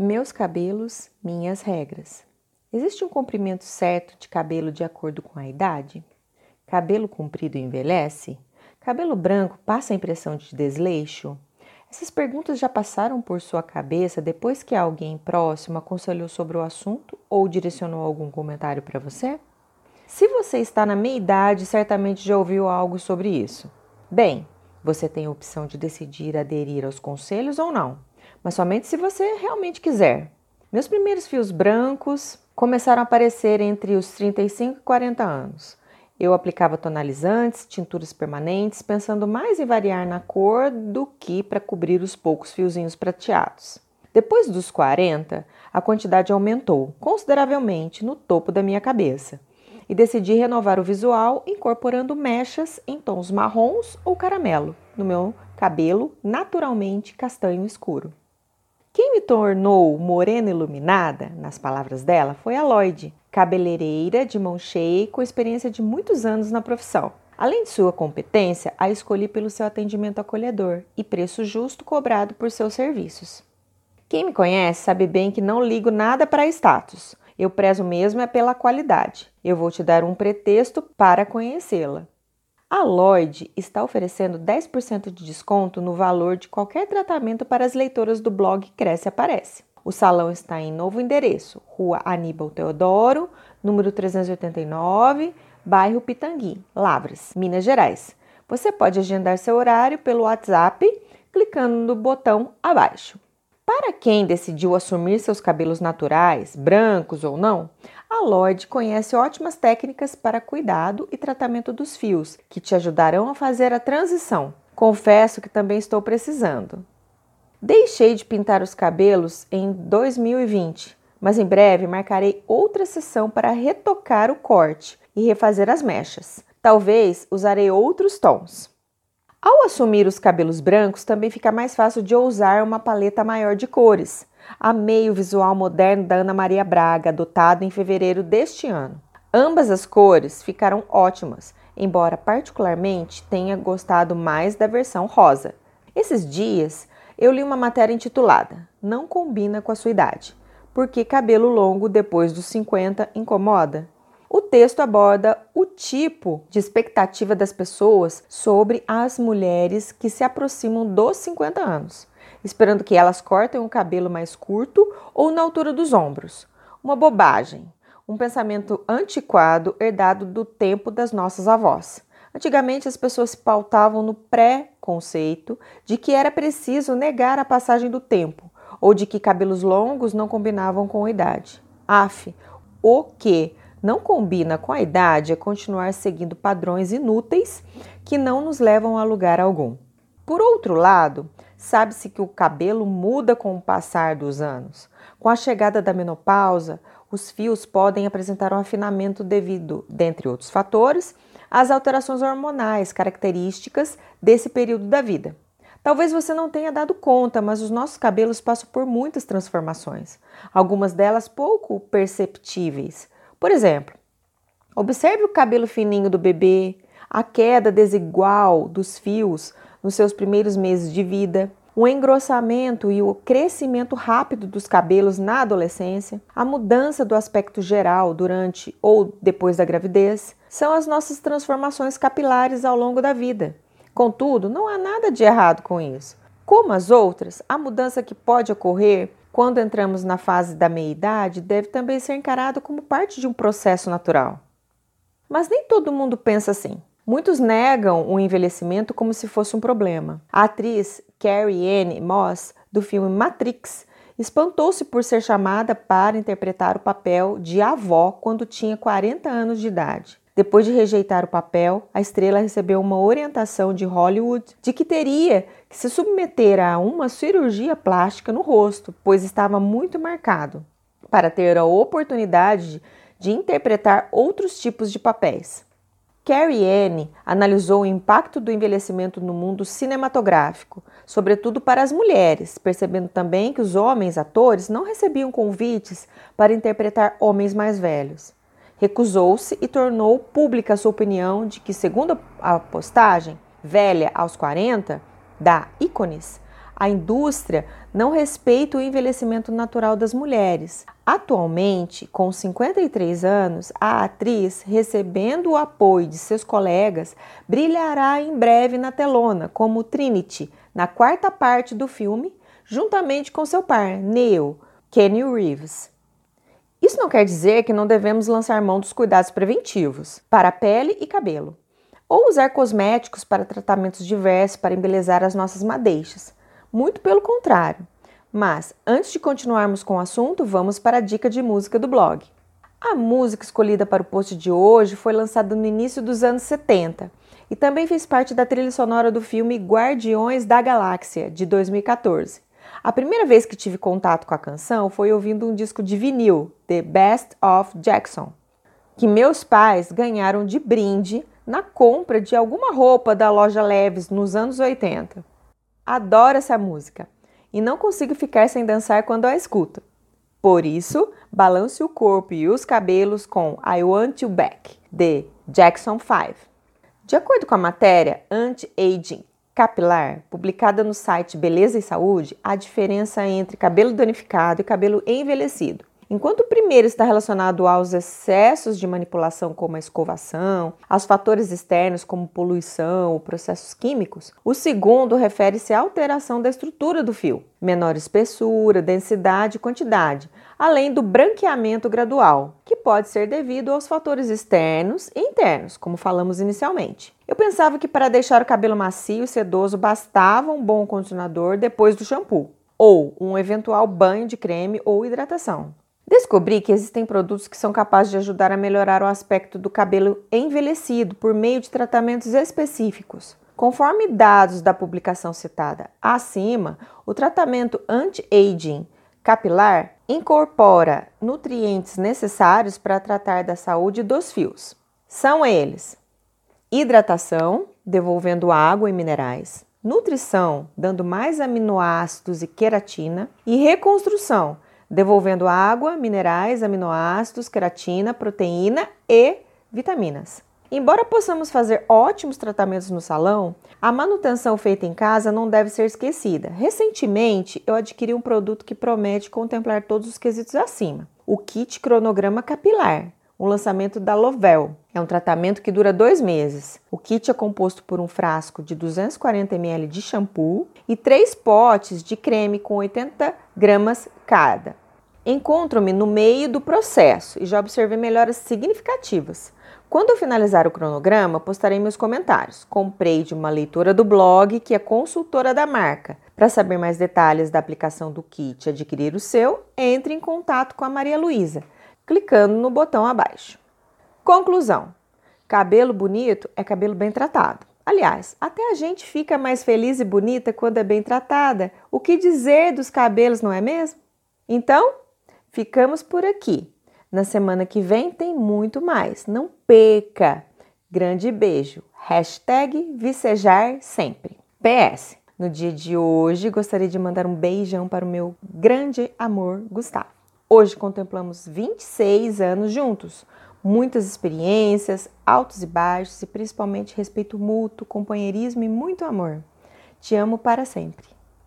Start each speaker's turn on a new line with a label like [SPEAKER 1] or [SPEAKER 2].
[SPEAKER 1] Meus cabelos, minhas regras. Existe um comprimento certo de cabelo de acordo com a idade? Cabelo comprido envelhece? Cabelo branco passa a impressão de desleixo? Essas perguntas já passaram por sua cabeça depois que alguém próximo aconselhou sobre o assunto ou direcionou algum comentário para você? Se você está na meia idade, certamente já ouviu algo sobre isso. Bem, você tem a opção de decidir aderir aos conselhos ou não mas somente se você realmente quiser. Meus primeiros fios brancos começaram a aparecer entre os 35 e 40 anos. Eu aplicava tonalizantes, tinturas permanentes, pensando mais em variar na cor do que para cobrir os poucos fiozinhos prateados. Depois dos 40, a quantidade aumentou consideravelmente no topo da minha cabeça e decidi renovar o visual incorporando mechas em tons marrons ou caramelo no meu cabelo naturalmente castanho escuro. Quem me tornou morena iluminada, nas palavras dela, foi a Lloyd, cabeleireira de mão cheia com experiência de muitos anos na profissão. Além de sua competência, a escolhi pelo seu atendimento acolhedor e preço justo cobrado por seus serviços. Quem me conhece sabe bem que não ligo nada para status. Eu prezo mesmo é pela qualidade. Eu vou te dar um pretexto para conhecê-la. A Lloyd está oferecendo 10% de desconto no valor de qualquer tratamento para as leitoras do blog Cresce Aparece. O salão está em novo endereço, Rua Aníbal Teodoro, número 389, bairro Pitangui, Lavras, Minas Gerais. Você pode agendar seu horário pelo WhatsApp clicando no botão abaixo. Para quem decidiu assumir seus cabelos naturais, brancos ou não, a Lloyd conhece ótimas técnicas para cuidado e tratamento dos fios, que te ajudarão a fazer a transição. Confesso que também estou precisando. Deixei de pintar os cabelos em 2020, mas em breve marcarei outra sessão para retocar o corte e refazer as mechas. Talvez usarei outros tons. Ao assumir os cabelos brancos, também fica mais fácil de usar uma paleta maior de cores. Amei o visual moderno da Ana Maria Braga, adotado em fevereiro deste ano. Ambas as cores ficaram ótimas, embora particularmente tenha gostado mais da versão rosa. Esses dias eu li uma matéria intitulada Não combina com a sua idade, porque cabelo longo depois dos 50 incomoda. O texto aborda o tipo de expectativa das pessoas sobre as mulheres que se aproximam dos 50 anos, esperando que elas cortem o cabelo mais curto ou na altura dos ombros. Uma bobagem, um pensamento antiquado herdado do tempo das nossas avós. Antigamente as pessoas se pautavam no pré-conceito de que era preciso negar a passagem do tempo ou de que cabelos longos não combinavam com a idade. Af, o que não combina com a idade é continuar seguindo padrões inúteis que não nos levam a lugar algum. Por outro lado, sabe-se que o cabelo muda com o passar dos anos. Com a chegada da menopausa, os fios podem apresentar um afinamento devido, dentre outros fatores, às alterações hormonais características desse período da vida. Talvez você não tenha dado conta, mas os nossos cabelos passam por muitas transformações, algumas delas pouco perceptíveis, por exemplo, observe o cabelo fininho do bebê, a queda desigual dos fios nos seus primeiros meses de vida, o engrossamento e o crescimento rápido dos cabelos na adolescência, a mudança do aspecto geral durante ou depois da gravidez, são as nossas transformações capilares ao longo da vida. Contudo, não há nada de errado com isso. Como as outras, a mudança que pode ocorrer quando entramos na fase da meia-idade, deve também ser encarado como parte de um processo natural. Mas nem todo mundo pensa assim. Muitos negam o envelhecimento como se fosse um problema. A atriz Carrie Anne Moss, do filme Matrix, espantou-se por ser chamada para interpretar o papel de avó quando tinha 40 anos de idade. Depois de rejeitar o papel, a estrela recebeu uma orientação de Hollywood de que teria que se submeter a uma cirurgia plástica no rosto, pois estava muito marcado, para ter a oportunidade de interpretar outros tipos de papéis. Carrie Anne analisou o impacto do envelhecimento no mundo cinematográfico, sobretudo para as mulheres, percebendo também que os homens atores não recebiam convites para interpretar homens mais velhos recusou-se e tornou pública sua opinião de que, segundo a postagem, velha aos 40, da Icones, A indústria não respeita o envelhecimento natural das mulheres. Atualmente, com 53 anos, a atriz, recebendo o apoio de seus colegas, brilhará em breve na telona como Trinity, na quarta parte do filme, juntamente com seu par, Neil, Kenny Reeves. Isso não quer dizer que não devemos lançar mão dos cuidados preventivos para pele e cabelo, ou usar cosméticos para tratamentos diversos para embelezar as nossas madeixas. Muito pelo contrário. Mas, antes de continuarmos com o assunto, vamos para a dica de música do blog. A música escolhida para o post de hoje foi lançada no início dos anos 70 e também fez parte da trilha sonora do filme Guardiões da Galáxia, de 2014. A primeira vez que tive contato com a canção foi ouvindo um disco de vinil, The Best of Jackson, que meus pais ganharam de brinde na compra de alguma roupa da loja Leves nos anos 80. Adoro essa música e não consigo ficar sem dançar quando a escuto. Por isso, balance o corpo e os cabelos com I Want You Back, de Jackson 5. De acordo com a matéria Anti-Aging Capilar, publicada no site Beleza e Saúde, há diferença entre cabelo danificado e cabelo envelhecido. Enquanto o primeiro está relacionado aos excessos de manipulação, como a escovação, aos fatores externos, como poluição ou processos químicos, o segundo refere-se à alteração da estrutura do fio, menor espessura, densidade e quantidade, além do branqueamento gradual, pode ser devido aos fatores externos e internos, como falamos inicialmente. Eu pensava que para deixar o cabelo macio e sedoso bastava um bom condicionador depois do shampoo, ou um eventual banho de creme ou hidratação. Descobri que existem produtos que são capazes de ajudar a melhorar o aspecto do cabelo envelhecido por meio de tratamentos específicos. Conforme dados da publicação citada acima, o tratamento anti-aging capilar incorpora nutrientes necessários para tratar da saúde dos fios. São eles: hidratação, devolvendo água e minerais, nutrição, dando mais aminoácidos e queratina, e reconstrução, devolvendo água, minerais, aminoácidos, queratina, proteína e vitaminas. Embora possamos fazer ótimos tratamentos no salão, a manutenção feita em casa não deve ser esquecida. Recentemente, eu adquiri um produto que promete contemplar todos os quesitos acima: o kit cronograma capilar, um lançamento da Lovell. É um tratamento que dura dois meses. O kit é composto por um frasco de 240 ml de shampoo e três potes de creme com 80 gramas cada. Encontro-me no meio do processo e já observei melhoras significativas. Quando eu finalizar o cronograma, postarei meus comentários. Comprei de uma leitora do blog que é consultora da marca. Para saber mais detalhes da aplicação do kit e adquirir o seu, entre em contato com a Maria Luísa clicando no botão abaixo. Conclusão: cabelo bonito é cabelo bem tratado. Aliás, até a gente fica mais feliz e bonita quando é bem tratada. O que dizer dos cabelos, não é mesmo? Então, ficamos por aqui. Na semana que vem tem muito mais. Não perca! Grande beijo. Hashtag vicejar sempre. PS. No dia de hoje, gostaria de mandar um beijão para o meu grande amor, Gustavo. Hoje contemplamos 26 anos juntos, muitas experiências, altos e baixos e principalmente respeito mútuo, companheirismo e muito amor. Te amo para sempre.